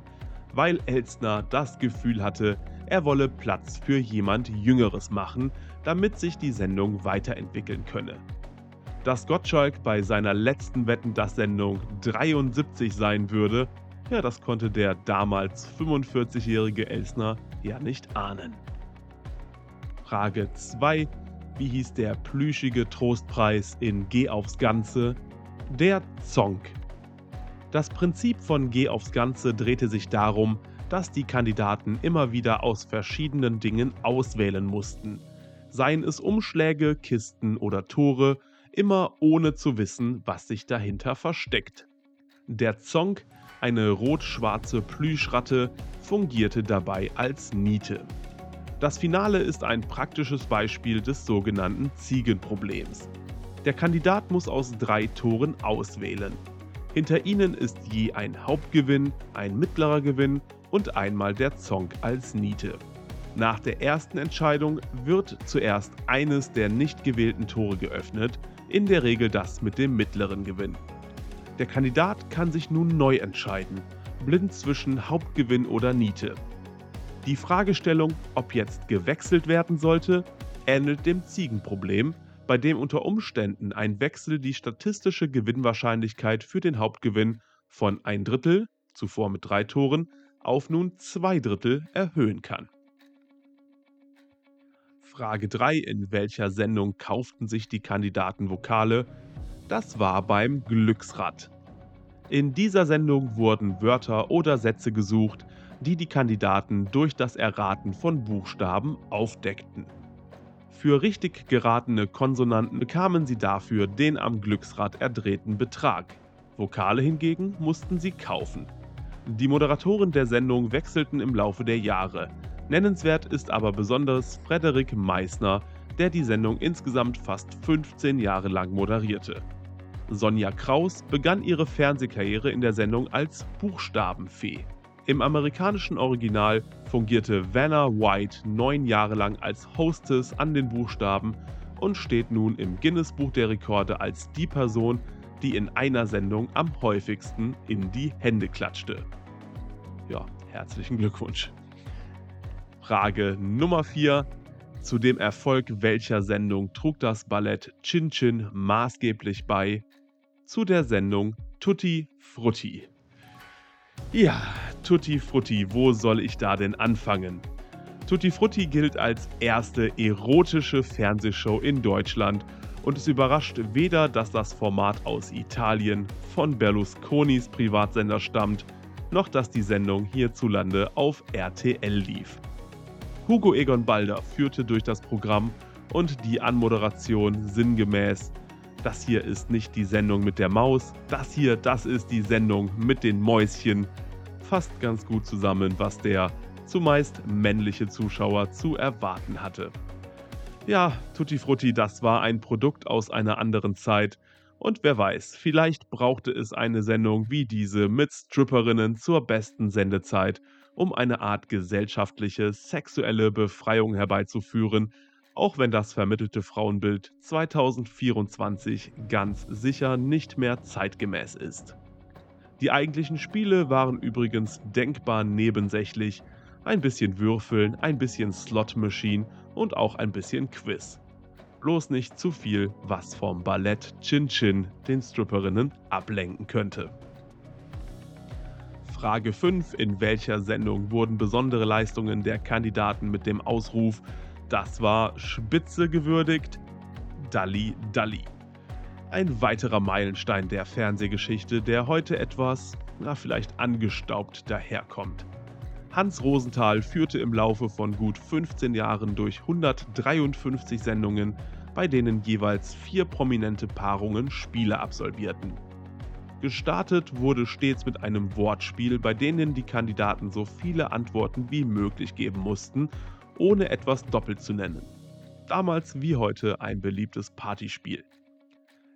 Speaker 1: weil Elstner das Gefühl hatte, er wolle Platz für jemand Jüngeres machen, damit sich die Sendung weiterentwickeln könne. Dass Gottschalk bei seiner letzten Wetten das Sendung 73 sein würde, ja, das konnte der damals 45-jährige Elsner ja nicht ahnen. Frage 2. Wie hieß der plüschige Trostpreis in Geh aufs Ganze? Der Zonk. Das Prinzip von Geh aufs Ganze drehte sich darum, dass die Kandidaten immer wieder aus verschiedenen Dingen auswählen mussten. Seien es Umschläge, Kisten oder Tore, immer ohne zu wissen, was sich dahinter versteckt. Der Zonk, eine rot-schwarze Plüschratte, fungierte dabei als Niete. Das Finale ist ein praktisches Beispiel des sogenannten Ziegenproblems. Der Kandidat muss aus drei Toren auswählen. Hinter ihnen ist je ein Hauptgewinn, ein mittlerer Gewinn und einmal der Zonk als Niete. Nach der ersten Entscheidung wird zuerst eines der nicht gewählten Tore geöffnet, in der Regel das mit dem mittleren Gewinn. Der Kandidat kann sich nun neu entscheiden, blind zwischen Hauptgewinn oder Niete. Die Fragestellung, ob jetzt gewechselt werden sollte, ähnelt dem Ziegenproblem, bei dem unter Umständen ein Wechsel die statistische Gewinnwahrscheinlichkeit für den Hauptgewinn von ein Drittel, zuvor mit drei Toren, auf nun zwei Drittel erhöhen kann. Frage 3. In welcher Sendung kauften sich die Kandidaten Vokale? Das war beim Glücksrad. In dieser Sendung wurden Wörter oder Sätze gesucht, die die Kandidaten durch das Erraten von Buchstaben aufdeckten. Für richtig geratene Konsonanten bekamen sie dafür den am Glücksrad erdrehten Betrag. Vokale hingegen mussten sie kaufen. Die Moderatoren der Sendung wechselten im Laufe der Jahre. Nennenswert ist aber besonders Frederik Meissner, der die Sendung insgesamt fast 15 Jahre lang moderierte. Sonja Kraus begann ihre Fernsehkarriere in der Sendung als Buchstabenfee. Im amerikanischen Original fungierte Vanna White neun Jahre lang als Hostess an den Buchstaben und steht nun im Guinness-Buch der Rekorde als die Person, die in einer Sendung am häufigsten in die Hände klatschte. Ja, herzlichen Glückwunsch. Frage Nummer 4. Zu dem Erfolg welcher Sendung trug das Ballett Chin Chin maßgeblich bei? Zu der Sendung Tutti Frutti. Ja, Tutti Frutti, wo soll ich da denn anfangen? Tutti Frutti gilt als erste erotische Fernsehshow in Deutschland und es überrascht weder, dass das Format aus Italien von Berlusconis Privatsender stammt, noch dass die Sendung hierzulande auf RTL lief. Hugo Egon Balder führte durch das Programm und die Anmoderation sinngemäß. Das hier ist nicht die Sendung mit der Maus, das hier, das ist die Sendung mit den Mäuschen. Fasst ganz gut zusammen, was der zumeist männliche Zuschauer zu erwarten hatte. Ja, Tutti Frutti, das war ein Produkt aus einer anderen Zeit. Und wer weiß, vielleicht brauchte es eine Sendung wie diese mit Stripperinnen zur besten Sendezeit um eine Art gesellschaftliche sexuelle Befreiung herbeizuführen, auch wenn das vermittelte Frauenbild 2024 ganz sicher nicht mehr zeitgemäß ist. Die eigentlichen Spiele waren übrigens denkbar nebensächlich, ein bisschen Würfeln, ein bisschen Slot Machine und auch ein bisschen Quiz. Bloß nicht zu viel, was vom Ballett Chin Chin den Stripperinnen ablenken könnte. Frage 5. In welcher Sendung wurden besondere Leistungen der Kandidaten mit dem Ausruf Das war Spitze gewürdigt? Dalli Dalli. Ein weiterer Meilenstein der Fernsehgeschichte, der heute etwas, na vielleicht angestaubt daherkommt. Hans Rosenthal führte im Laufe von gut 15 Jahren durch 153 Sendungen, bei denen jeweils vier prominente Paarungen Spiele absolvierten. Gestartet wurde stets mit einem Wortspiel, bei denen die Kandidaten so viele Antworten wie möglich geben mussten, ohne etwas doppelt zu nennen. Damals wie heute ein beliebtes Partyspiel.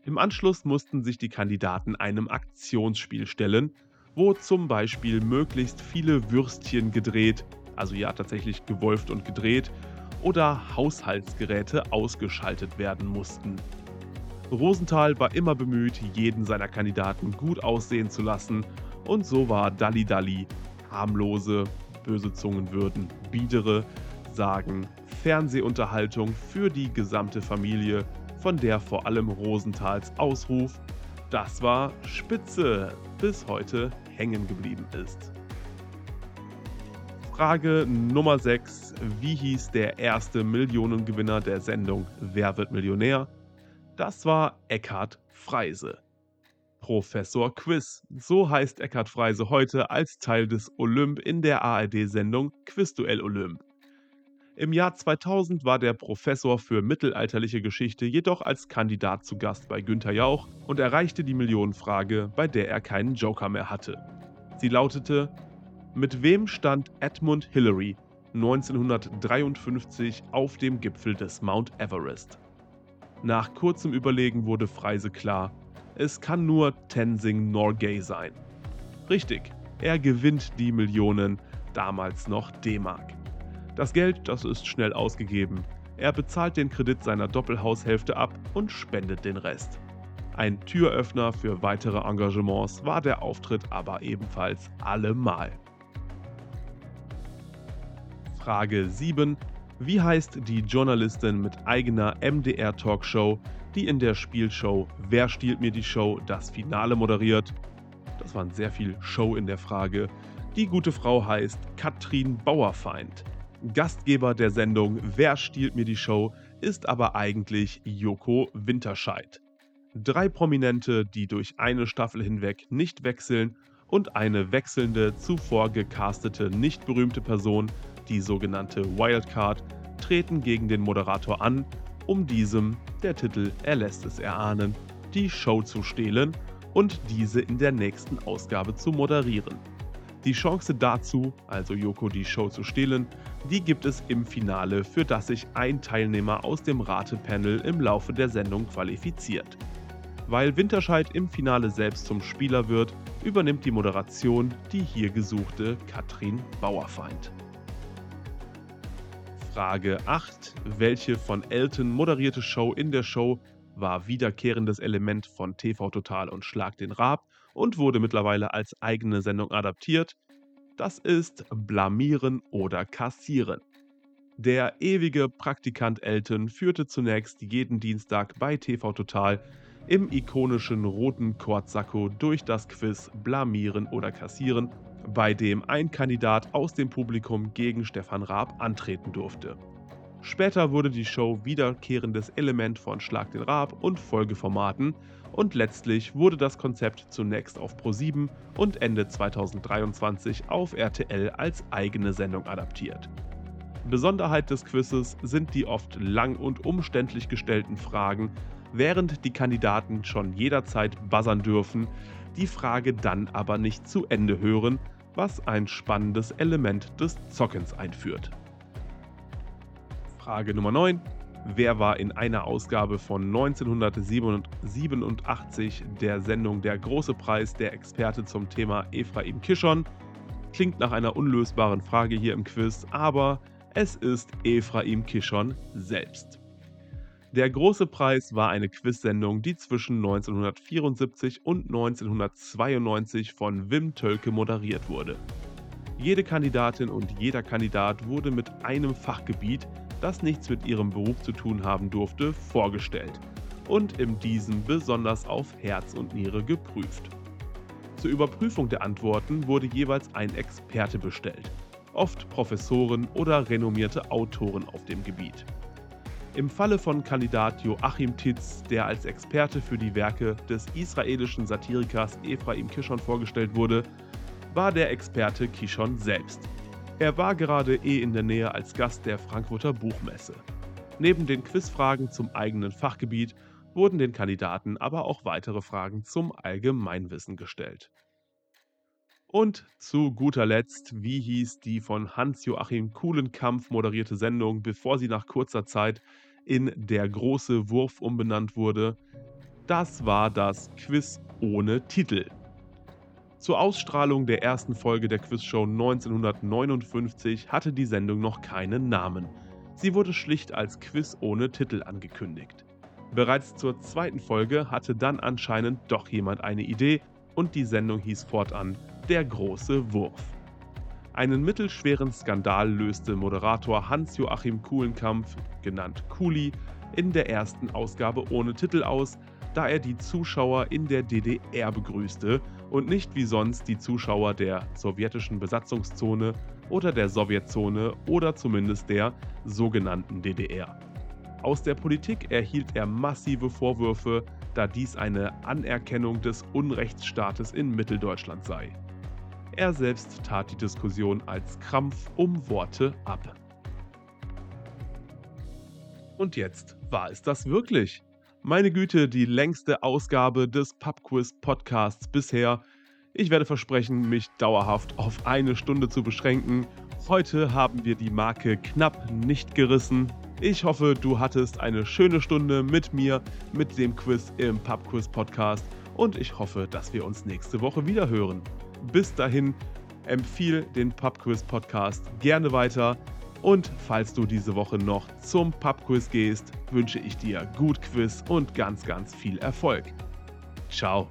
Speaker 1: Im Anschluss mussten sich die Kandidaten einem Aktionsspiel stellen, wo zum Beispiel möglichst viele Würstchen gedreht, also ja tatsächlich gewolft und gedreht, oder Haushaltsgeräte ausgeschaltet werden mussten. Rosenthal war immer bemüht, jeden seiner Kandidaten gut aussehen zu lassen und so war Dalli Dalli harmlose, böse Zungen würden biedere sagen Fernsehunterhaltung für die gesamte Familie, von der vor allem Rosenthals Ausruf Das war Spitze bis heute hängen geblieben ist. Frage Nummer 6. Wie hieß der erste Millionengewinner der Sendung Wer wird Millionär? Das war Eckhard Freise. Professor Quiz. So heißt Eckhard Freise heute als Teil des Olymp in der ARD-Sendung Quizduell Olymp. Im Jahr 2000 war der Professor für mittelalterliche Geschichte jedoch als Kandidat zu Gast bei Günther Jauch und erreichte die Millionenfrage, bei der er keinen Joker mehr hatte. Sie lautete: Mit wem stand Edmund Hillary 1953 auf dem Gipfel des Mount Everest? Nach kurzem Überlegen wurde Freise klar, es kann nur Tenzing Norgay sein. Richtig, er gewinnt die Millionen, damals noch D-Mark. Das Geld, das ist schnell ausgegeben. Er bezahlt den Kredit seiner Doppelhaushälfte ab und spendet den Rest. Ein Türöffner für weitere Engagements war der Auftritt aber ebenfalls allemal. Frage 7. Wie heißt die Journalistin mit eigener MDR-Talkshow, die in der Spielshow Wer stiehlt mir die Show das Finale moderiert? Das waren sehr viel Show in der Frage. Die gute Frau heißt Katrin Bauerfeind. Gastgeber der Sendung Wer stiehlt mir die Show ist aber eigentlich Joko Winterscheid. Drei Prominente, die durch eine Staffel hinweg nicht wechseln und eine wechselnde, zuvor gecastete, nicht berühmte Person die sogenannte Wildcard, treten gegen den Moderator an, um diesem, der Titel erlässt es erahnen, die Show zu stehlen und diese in der nächsten Ausgabe zu moderieren. Die Chance dazu, also Yoko die Show zu stehlen, die gibt es im Finale, für das sich ein Teilnehmer aus dem Ratepanel im Laufe der Sendung qualifiziert. Weil Winterscheid im Finale selbst zum Spieler wird, übernimmt die Moderation die hier gesuchte Katrin Bauerfeind. Frage 8. Welche von Elton moderierte Show in der Show war wiederkehrendes Element von TV Total und Schlag den Raab und wurde mittlerweile als eigene Sendung adaptiert? Das ist Blamieren oder Kassieren. Der ewige Praktikant Elton führte zunächst jeden Dienstag bei TV Total im ikonischen roten Kortsacko durch das Quiz Blamieren oder Kassieren bei dem ein Kandidat aus dem Publikum gegen Stefan Raab antreten durfte. Später wurde die Show wiederkehrendes Element von Schlag den Raab und Folgeformaten und letztlich wurde das Konzept zunächst auf Pro7 und Ende 2023 auf RTL als eigene Sendung adaptiert. Besonderheit des Quizzes sind die oft lang und umständlich gestellten Fragen, während die Kandidaten schon jederzeit buzzern dürfen, die Frage dann aber nicht zu Ende hören, was ein spannendes Element des Zockens einführt. Frage Nummer 9. Wer war in einer Ausgabe von 1987 der Sendung Der große Preis der Experte zum Thema Ephraim Kishon? Klingt nach einer unlösbaren Frage hier im Quiz, aber es ist Ephraim Kishon selbst. Der große Preis war eine Quizsendung, die zwischen 1974 und 1992 von Wim Tölke moderiert wurde. Jede Kandidatin und jeder Kandidat wurde mit einem Fachgebiet, das nichts mit ihrem Beruf zu tun haben durfte, vorgestellt und in diesem besonders auf Herz und Niere geprüft. Zur Überprüfung der Antworten wurde jeweils ein Experte bestellt, oft Professoren oder renommierte Autoren auf dem Gebiet. Im Falle von Kandidat Joachim Titz, der als Experte für die Werke des israelischen Satirikers Ephraim Kishon vorgestellt wurde, war der Experte Kishon selbst. Er war gerade eh in der Nähe als Gast der Frankfurter Buchmesse. Neben den Quizfragen zum eigenen Fachgebiet wurden den Kandidaten aber auch weitere Fragen zum Allgemeinwissen gestellt. Und zu guter Letzt, wie hieß die von Hans-Joachim Kuhlenkampf moderierte Sendung, bevor sie nach kurzer Zeit in Der große Wurf umbenannt wurde? Das war das Quiz ohne Titel. Zur Ausstrahlung der ersten Folge der Quizshow 1959 hatte die Sendung noch keinen Namen. Sie wurde schlicht als Quiz ohne Titel angekündigt. Bereits zur zweiten Folge hatte dann anscheinend doch jemand eine Idee und die Sendung hieß fortan Der große Wurf. Einen mittelschweren Skandal löste Moderator Hans-Joachim Kuhlenkampf, genannt Kuli, in der ersten Ausgabe ohne Titel aus, da er die Zuschauer in der DDR begrüßte und nicht wie sonst die Zuschauer der sowjetischen Besatzungszone oder der Sowjetzone oder zumindest der sogenannten DDR. Aus der Politik erhielt er massive Vorwürfe, da dies eine Anerkennung des Unrechtsstaates in Mitteldeutschland sei. Er selbst tat die Diskussion als Krampf um Worte ab. Und jetzt war es das wirklich. Meine Güte, die längste Ausgabe des Pubquiz Podcasts bisher. Ich werde versprechen, mich dauerhaft auf eine Stunde zu beschränken. Heute haben wir die Marke knapp nicht gerissen. Ich hoffe, du hattest eine schöne Stunde mit mir, mit dem Quiz im Pubquiz Podcast und ich hoffe, dass wir uns nächste Woche wieder hören. Bis dahin, empfiehl den Pubquiz Podcast gerne weiter. Und falls du diese Woche noch zum Pubquiz gehst, wünsche ich dir gut Quiz und ganz, ganz viel Erfolg. Ciao.